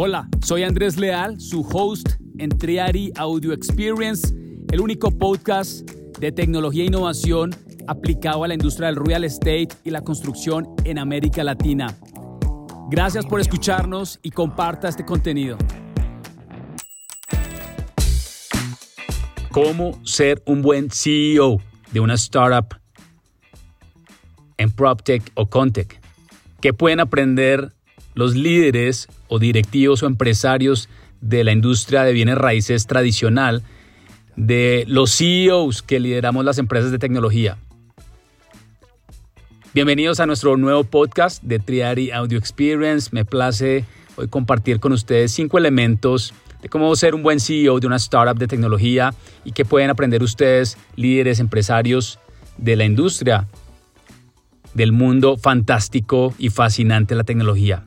Hola, soy Andrés Leal, su host en Triari Audio Experience, el único podcast de tecnología e innovación aplicado a la industria del real estate y la construcción en América Latina. Gracias por escucharnos y comparta este contenido. ¿Cómo ser un buen CEO de una startup en PropTech o Contech? ¿Qué pueden aprender los líderes o directivos o empresarios de la industria de bienes raíces tradicional de los CEOs que lideramos las empresas de tecnología? Bienvenidos a nuestro nuevo podcast de Triari Audio Experience. Me place hoy compartir con ustedes cinco elementos de cómo ser un buen CEO de una startup de tecnología y qué pueden aprender ustedes, líderes, empresarios de la industria, del mundo fantástico y fascinante de la tecnología.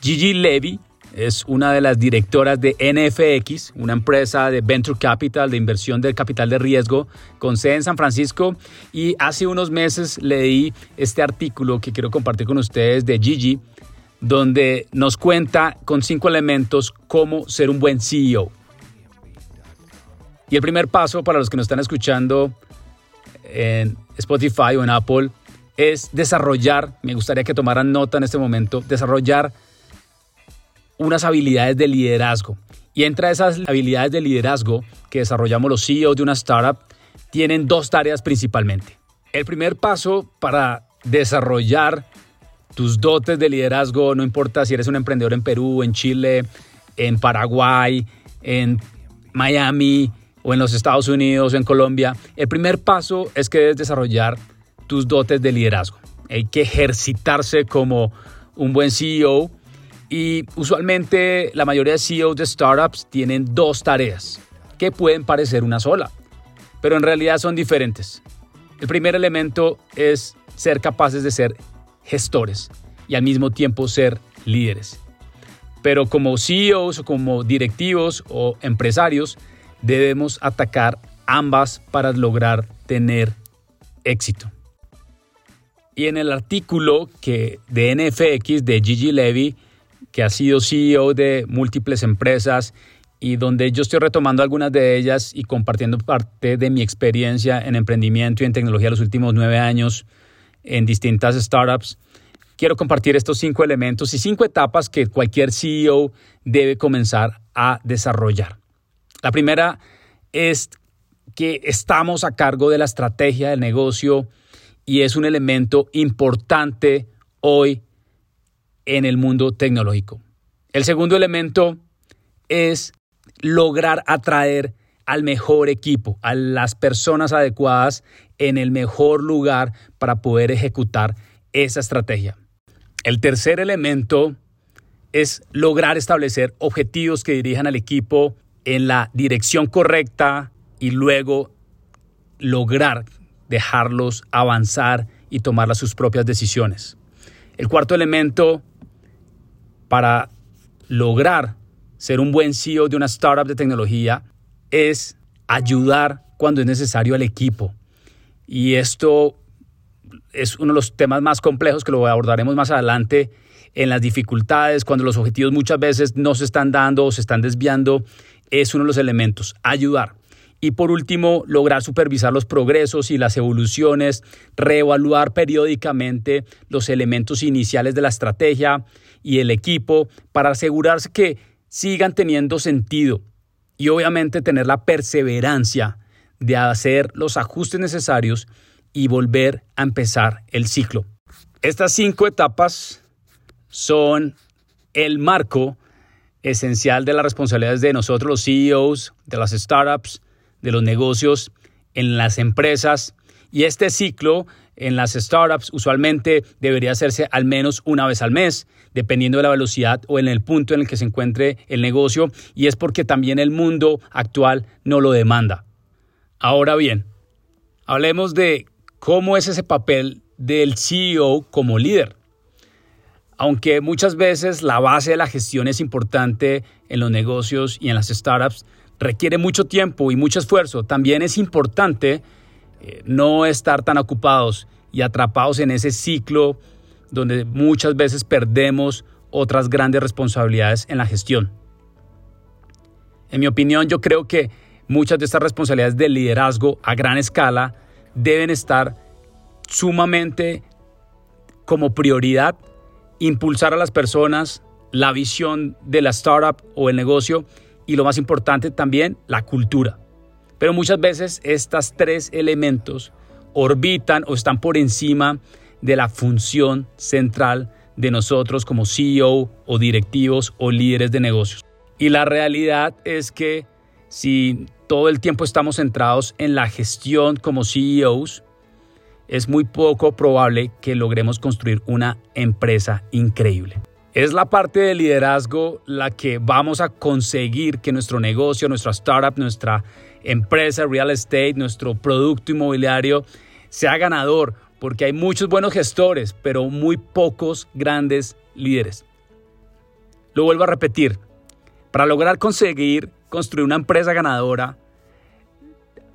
Gigi Levy es una de las directoras de NFX, una empresa de venture capital, de inversión del capital de riesgo, con sede en San Francisco. Y hace unos meses leí este artículo que quiero compartir con ustedes de Gigi, donde nos cuenta con cinco elementos cómo ser un buen CEO. Y el primer paso para los que nos están escuchando en Spotify o en Apple es desarrollar, me gustaría que tomaran nota en este momento, desarrollar unas habilidades de liderazgo. Y entre esas habilidades de liderazgo que desarrollamos los CEOs de una startup, tienen dos tareas principalmente. El primer paso para desarrollar tus dotes de liderazgo, no importa si eres un emprendedor en Perú, en Chile, en Paraguay, en Miami o en los Estados Unidos o en Colombia, el primer paso es que debes desarrollar tus dotes de liderazgo. Hay que ejercitarse como un buen CEO y usualmente la mayoría de CEOs de startups tienen dos tareas que pueden parecer una sola, pero en realidad son diferentes. El primer elemento es ser capaces de ser gestores y al mismo tiempo ser líderes. Pero como CEOs o como directivos o empresarios debemos atacar ambas para lograr tener éxito. Y en el artículo que de NFX de Gigi Levy, que ha sido CEO de múltiples empresas y donde yo estoy retomando algunas de ellas y compartiendo parte de mi experiencia en emprendimiento y en tecnología los últimos nueve años, en distintas startups. Quiero compartir estos cinco elementos y cinco etapas que cualquier CEO debe comenzar a desarrollar. La primera es que estamos a cargo de la estrategia del negocio y es un elemento importante hoy en el mundo tecnológico. El segundo elemento es lograr atraer al mejor equipo, a las personas adecuadas en el mejor lugar para poder ejecutar esa estrategia. El tercer elemento es lograr establecer objetivos que dirijan al equipo en la dirección correcta y luego lograr dejarlos avanzar y tomar sus propias decisiones. El cuarto elemento para lograr ser un buen CEO de una startup de tecnología es ayudar cuando es necesario al equipo. Y esto es uno de los temas más complejos que lo abordaremos más adelante en las dificultades, cuando los objetivos muchas veces no se están dando o se están desviando, es uno de los elementos, ayudar. Y por último, lograr supervisar los progresos y las evoluciones, reevaluar periódicamente los elementos iniciales de la estrategia y el equipo para asegurarse que sigan teniendo sentido y obviamente tener la perseverancia de hacer los ajustes necesarios y volver a empezar el ciclo. Estas cinco etapas son el marco esencial de las responsabilidades de nosotros los CEOs, de las startups, de los negocios, en las empresas. Y este ciclo en las startups usualmente debería hacerse al menos una vez al mes, dependiendo de la velocidad o en el punto en el que se encuentre el negocio, y es porque también el mundo actual no lo demanda. Ahora bien, hablemos de cómo es ese papel del CEO como líder. Aunque muchas veces la base de la gestión es importante en los negocios y en las startups, requiere mucho tiempo y mucho esfuerzo. También es importante no estar tan ocupados y atrapados en ese ciclo donde muchas veces perdemos otras grandes responsabilidades en la gestión. En mi opinión, yo creo que muchas de estas responsabilidades de liderazgo a gran escala deben estar sumamente como prioridad impulsar a las personas la visión de la startup o el negocio y lo más importante también, la cultura. Pero muchas veces estos tres elementos orbitan o están por encima de la función central de nosotros como CEO o directivos o líderes de negocios. Y la realidad es que si todo el tiempo estamos centrados en la gestión como CEOs, es muy poco probable que logremos construir una empresa increíble. Es la parte de liderazgo la que vamos a conseguir que nuestro negocio, nuestra startup, nuestra empresa, real estate, nuestro producto inmobiliario sea ganador, porque hay muchos buenos gestores, pero muy pocos grandes líderes. Lo vuelvo a repetir, para lograr conseguir construir una empresa ganadora,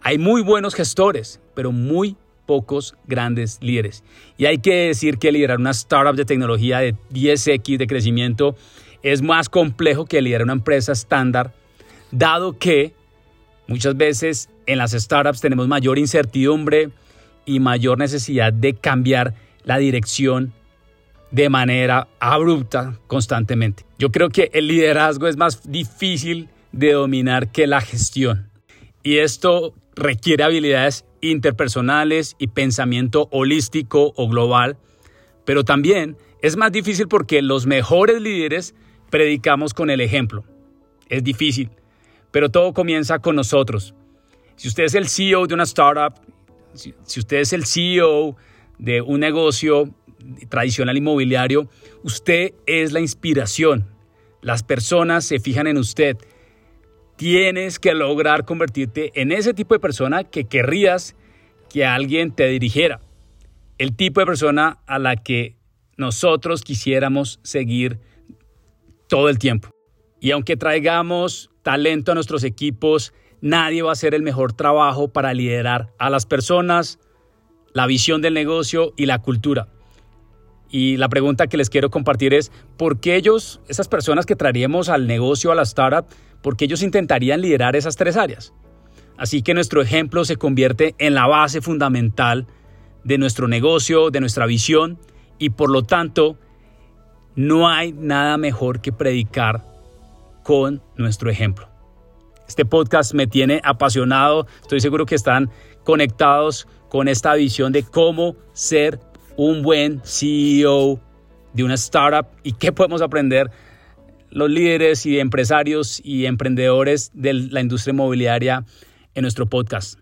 hay muy buenos gestores, pero muy pocos grandes líderes. Y hay que decir que liderar una startup de tecnología de 10x de crecimiento es más complejo que liderar una empresa estándar, dado que muchas veces en las startups tenemos mayor incertidumbre y mayor necesidad de cambiar la dirección de manera abrupta constantemente. Yo creo que el liderazgo es más difícil de dominar que la gestión. Y esto requiere habilidades interpersonales y pensamiento holístico o global, pero también es más difícil porque los mejores líderes predicamos con el ejemplo. Es difícil, pero todo comienza con nosotros. Si usted es el CEO de una startup, si, usted es el CEO de un negocio tradicional inmobiliario, usted es la inspiración. Las personas se fijan en usted tienes que lograr convertirte en ese tipo de persona que querrías que alguien te dirigiera. El tipo de persona a la que nosotros quisiéramos seguir todo el tiempo. Y aunque traigamos talento a nuestros equipos, nadie va a hacer el mejor trabajo para liderar a las personas, la visión del negocio y la cultura. Y la pregunta que les quiero compartir es, ¿por qué ellos, esas personas que traeríamos al negocio, a la startup, porque ellos intentarían liderar esas tres áreas. Así que nuestro ejemplo se convierte en la base fundamental de nuestro negocio, de nuestra visión y por lo tanto no hay nada mejor que predicar con nuestro ejemplo. Este podcast me tiene apasionado, estoy seguro que están conectados con esta visión de cómo ser un buen CEO de una startup y qué podemos aprender los líderes y empresarios y emprendedores de la industria inmobiliaria en nuestro podcast.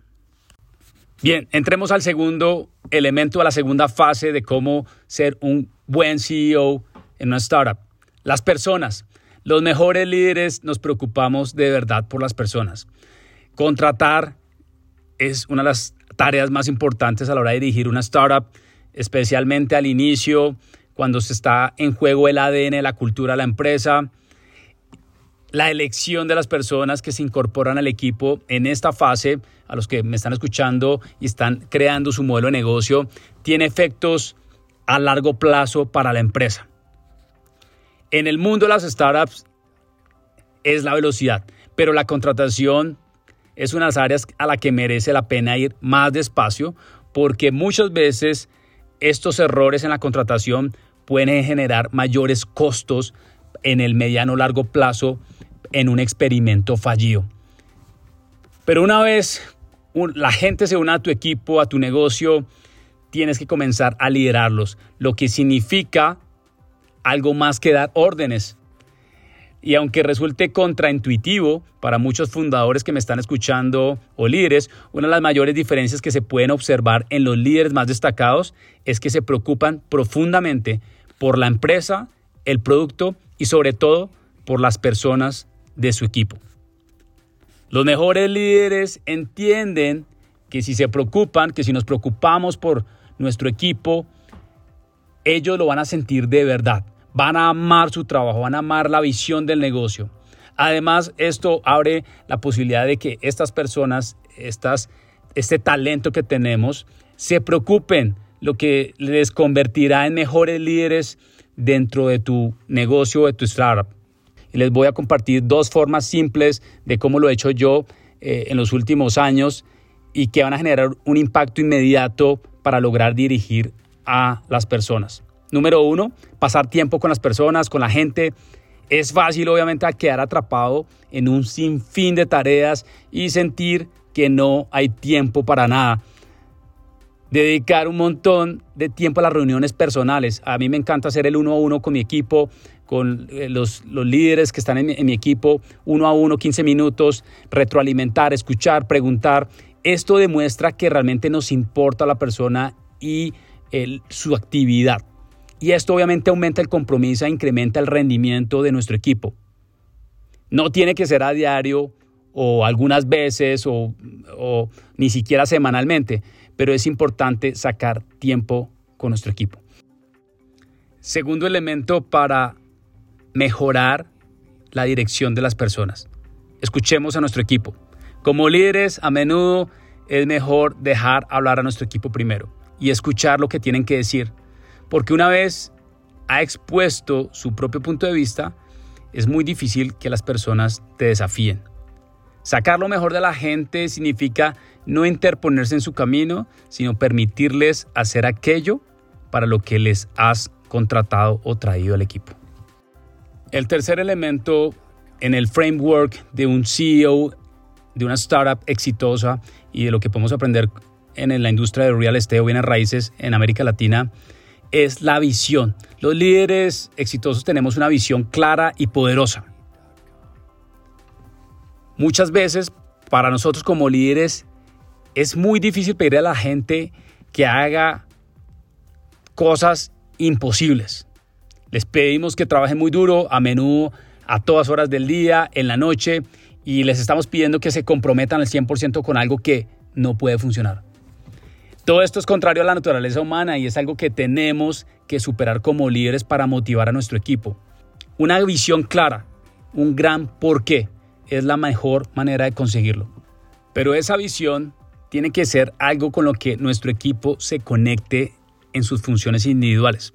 Bien, entremos al segundo elemento, a la segunda fase de cómo ser un buen CEO en una startup. Las personas. Los mejores líderes nos preocupamos de verdad por las personas. Contratar es una de las tareas más importantes a la hora de dirigir una startup, especialmente al inicio, cuando se está en juego el ADN, la cultura de la empresa, la elección de las personas que se incorporan al equipo en esta fase, a los que me están escuchando y están creando su modelo de negocio, tiene efectos a largo plazo para la empresa. En el mundo de las startups es la velocidad, pero la contratación es una de las áreas a la que merece la pena ir más despacio porque muchas veces estos errores en la contratación pueden generar mayores costos en el mediano largo plazo en un experimento fallido. Pero una vez la gente se une a tu equipo, a tu negocio, tienes que comenzar a liderarlos, lo que significa algo más que dar órdenes. Y aunque resulte contraintuitivo para muchos fundadores que me están escuchando o líderes, una de las mayores diferencias que se pueden observar en los líderes más destacados es que se preocupan profundamente por la empresa, el producto y sobre todo por las personas de su equipo. Los mejores líderes entienden que si se preocupan, que si nos preocupamos por nuestro equipo, ellos lo van a sentir de verdad. Van a amar su trabajo, van a amar la visión del negocio. Además, esto abre la posibilidad de que estas personas, estas, este talento que tenemos, se preocupen, lo que les convertirá en mejores líderes dentro de tu negocio de tu startup. Y les voy a compartir dos formas simples de cómo lo he hecho yo eh, en los últimos años y que van a generar un impacto inmediato para lograr dirigir a las personas. Número uno, pasar tiempo con las personas, con la gente. Es fácil obviamente quedar atrapado en un sinfín de tareas y sentir que no hay tiempo para nada. Dedicar un montón de tiempo a las reuniones personales. A mí me encanta hacer el uno a uno con mi equipo, con eh, los, líderes que están en mi, equipo, uno a uno, 15 minutos, retroalimentar, escuchar, preguntar. Esto demuestra que realmente nos importa la persona y su actividad. Y esto obviamente aumenta el compromiso e incrementa el rendimiento de nuestro equipo. No tiene que ser a diario o algunas veces o, o ni siquiera semanalmente, pero es importante sacar tiempo con nuestro equipo. Segundo elemento para mejorar la dirección de las personas. Escuchemos a nuestro equipo. Como líderes, a menudo es mejor dejar hablar a nuestro equipo primero y escuchar lo que tienen que decir. Porque una vez ha expuesto su propio punto de vista, es muy difícil que las personas te desafíen. Sacar lo mejor de la gente significa no interponerse en su camino, sino permitirles hacer aquello para lo que les has contratado o traído al equipo. El tercer elemento en el framework de un CEO de una startup exitosa y de lo que podemos aprender en la industria de real estate o bienes raíces en América Latina es la visión. Los líderes exitosos tenemos una visión clara y poderosa. Muchas veces para nosotros como líderes es muy difícil pedir a la gente que haga cosas imposibles. Les pedimos que trabajen muy duro, a menudo a todas horas del día, en la noche, y les estamos pidiendo que se comprometan al 100% con algo que no puede funcionar. Todo esto es contrario a la naturaleza humana y es algo que tenemos que superar como líderes para motivar a nuestro equipo. Una visión clara, un gran porqué, es la mejor manera de conseguirlo. Pero esa visión tiene que ser algo con lo que nuestro equipo se conecte en sus funciones individuales.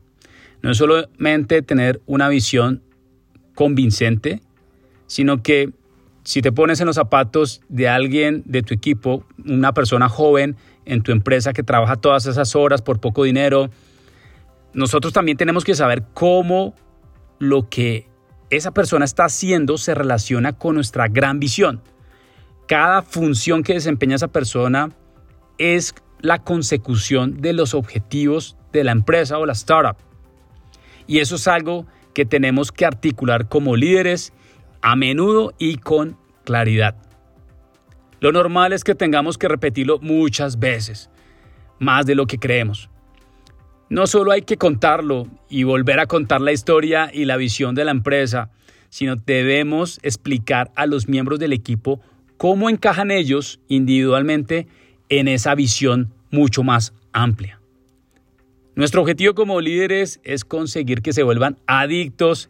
No es solamente tener una visión convincente, sino que si te pones en los zapatos de alguien de tu equipo, una persona joven en tu empresa que trabaja todas esas horas por poco dinero, nosotros también tenemos que saber cómo lo que esa persona está haciendo se relaciona con nuestra gran visión. Cada función que desempeña esa persona es la consecución de los objetivos de la empresa o la startup. Y eso es algo que tenemos que articular como líderes a menudo y con claridad. Lo normal es que tengamos que repetirlo muchas veces, más de lo que creemos. No solo hay que contarlo y volver a contar la historia y la visión de la empresa, sino debemos explicar a los miembros del equipo cómo encajan ellos individualmente en esa visión mucho más amplia. Nuestro objetivo como líderes es conseguir que se vuelvan adictos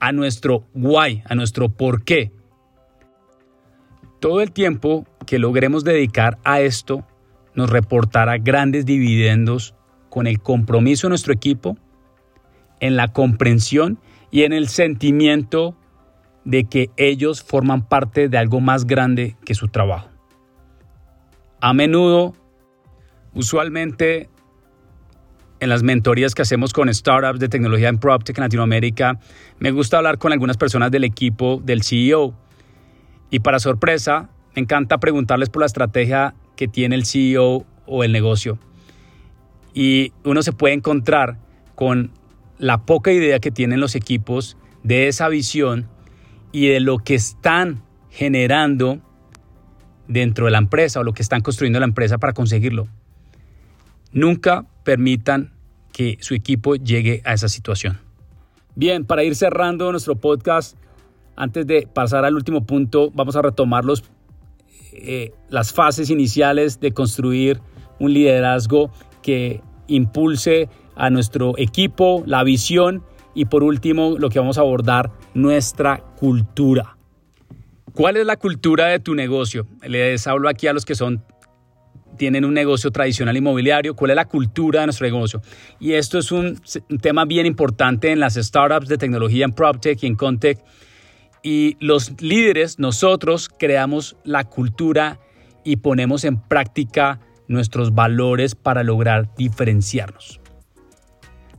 a nuestro why, a nuestro por qué. Todo el tiempo que logremos dedicar a esto nos reportará grandes dividendos con el compromiso de nuestro equipo, en la comprensión y en el sentimiento de que ellos forman parte de algo más grande que su trabajo. A menudo, usualmente en las mentorías que hacemos con startups de tecnología en PropTech en Latinoamérica, me gusta hablar con algunas personas del equipo del CEO. Y para sorpresa, me encanta preguntarles por la estrategia que tiene el CEO o el negocio. Y uno se puede encontrar con la poca idea que tienen los equipos de esa visión y de lo que están generando dentro de la empresa o lo que están construyendo la empresa para conseguirlo. Nunca permitan que su equipo llegue a esa situación. Bien, para ir cerrando nuestro podcast, antes de pasar al último punto, vamos a retomar los, eh, las fases iniciales de construir un liderazgo que impulse a nuestro equipo, la visión y por último lo que vamos a abordar, nuestra cultura. ¿Cuál es la cultura de tu negocio? Les hablo aquí a los que son tienen un negocio tradicional inmobiliario, cuál es la cultura de nuestro negocio. Y esto es un, un tema bien importante en las startups de tecnología, en PropTech y en Contech. Y los líderes, nosotros creamos la cultura y ponemos en práctica nuestros valores para lograr diferenciarnos.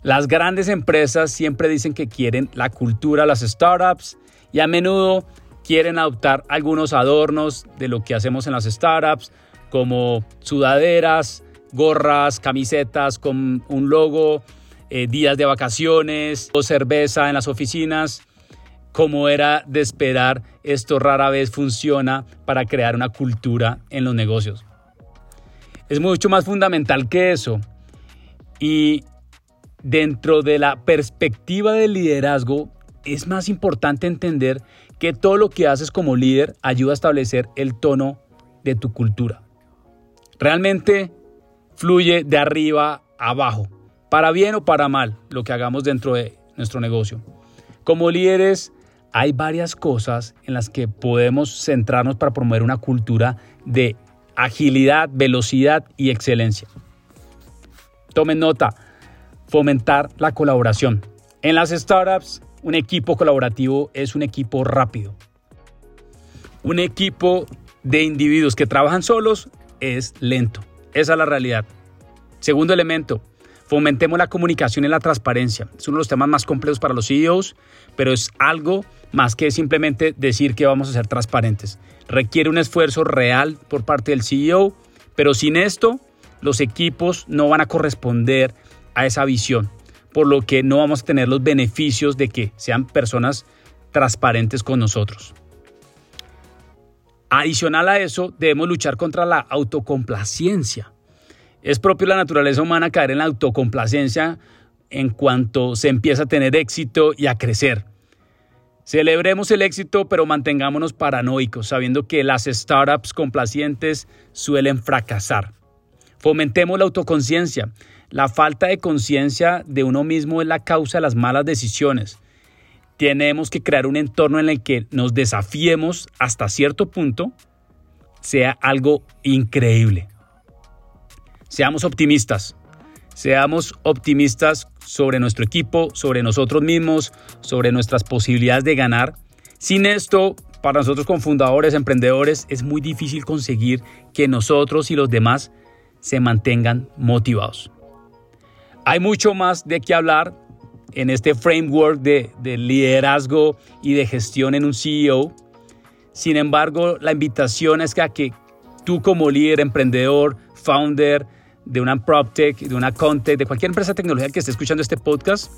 Las grandes empresas siempre dicen que quieren la cultura las startups y a menudo quieren adoptar algunos adornos de lo que hacemos en las startups, como sudaderas, gorras, camisetas con un logo, eh, días de vacaciones o cerveza en las oficinas. Como era de esperar, esto rara vez funciona para crear una cultura en los negocios. Es mucho más fundamental que eso. Y dentro de la perspectiva del liderazgo, es más importante entender que todo lo que haces como líder ayuda a establecer el tono de tu cultura. Realmente fluye de arriba a abajo, para bien o para mal, lo que hagamos dentro de nuestro negocio. Como líderes, hay varias cosas en las que podemos centrarnos para promover una cultura de agilidad, velocidad y excelencia. Tomen nota, fomentar la colaboración. En las startups un equipo colaborativo es un equipo rápido. Un equipo de individuos que trabajan solos es lento. Esa es la realidad. Segundo elemento, fomentemos la comunicación y la transparencia. Es uno de los temas más complejos para los CEOs, pero es algo más que simplemente decir que vamos a ser transparentes. Requiere un esfuerzo real por parte del CEO, pero sin esto los equipos no van a corresponder a esa visión por lo que no vamos a tener los beneficios de que sean personas transparentes con nosotros. Adicional a eso, debemos luchar contra la autocomplacencia. Es propio la naturaleza humana caer en la autocomplacencia en cuanto se empieza a tener éxito y a crecer. Celebremos el éxito, pero mantengámonos paranoicos, sabiendo que las startups complacientes suelen fracasar. Fomentemos la autoconciencia. La falta de conciencia de uno mismo es la causa de las malas decisiones. Tenemos que crear un entorno en el que nos desafiemos hasta cierto punto, sea algo increíble. Seamos optimistas. Seamos optimistas sobre nuestro equipo, sobre nosotros mismos, sobre nuestras posibilidades de ganar. Sin esto, para nosotros como fundadores, emprendedores, es muy difícil conseguir que nosotros y los demás se mantengan motivados. Hay mucho más de qué hablar en este framework de, liderazgo y de gestión en un CEO. Sin embargo, la invitación es que, tú como líder, emprendedor, founder de una PropTech, de una Contech, de cualquier empresa de tecnología que esté escuchando este podcast,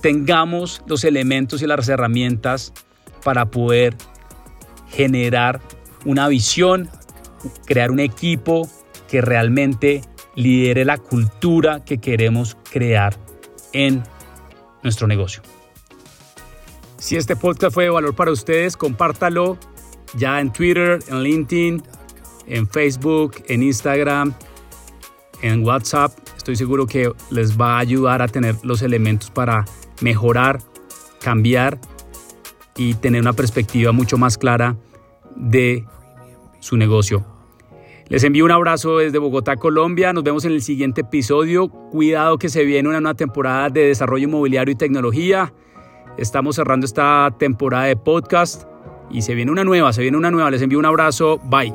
tengamos los elementos y las herramientas para poder generar una visión, crear un equipo que realmente lidere la cultura que queremos crear en nuestro negocio. Si este podcast fue de valor para ustedes, compártalo ya en Twitter, en LinkedIn, en Facebook, en Instagram, en WhatsApp. Estoy seguro que les va a ayudar a tener los elementos para mejorar, cambiar y tener una perspectiva mucho más clara de su negocio les envío un abrazo desde Bogotá, Colombia. Nos vemos en el siguiente episodio. Cuidado que se viene una nueva temporada de desarrollo inmobiliario y tecnología. Estamos cerrando esta temporada de podcast y se viene una nueva, se viene una nueva. Les envío un abrazo. Bye.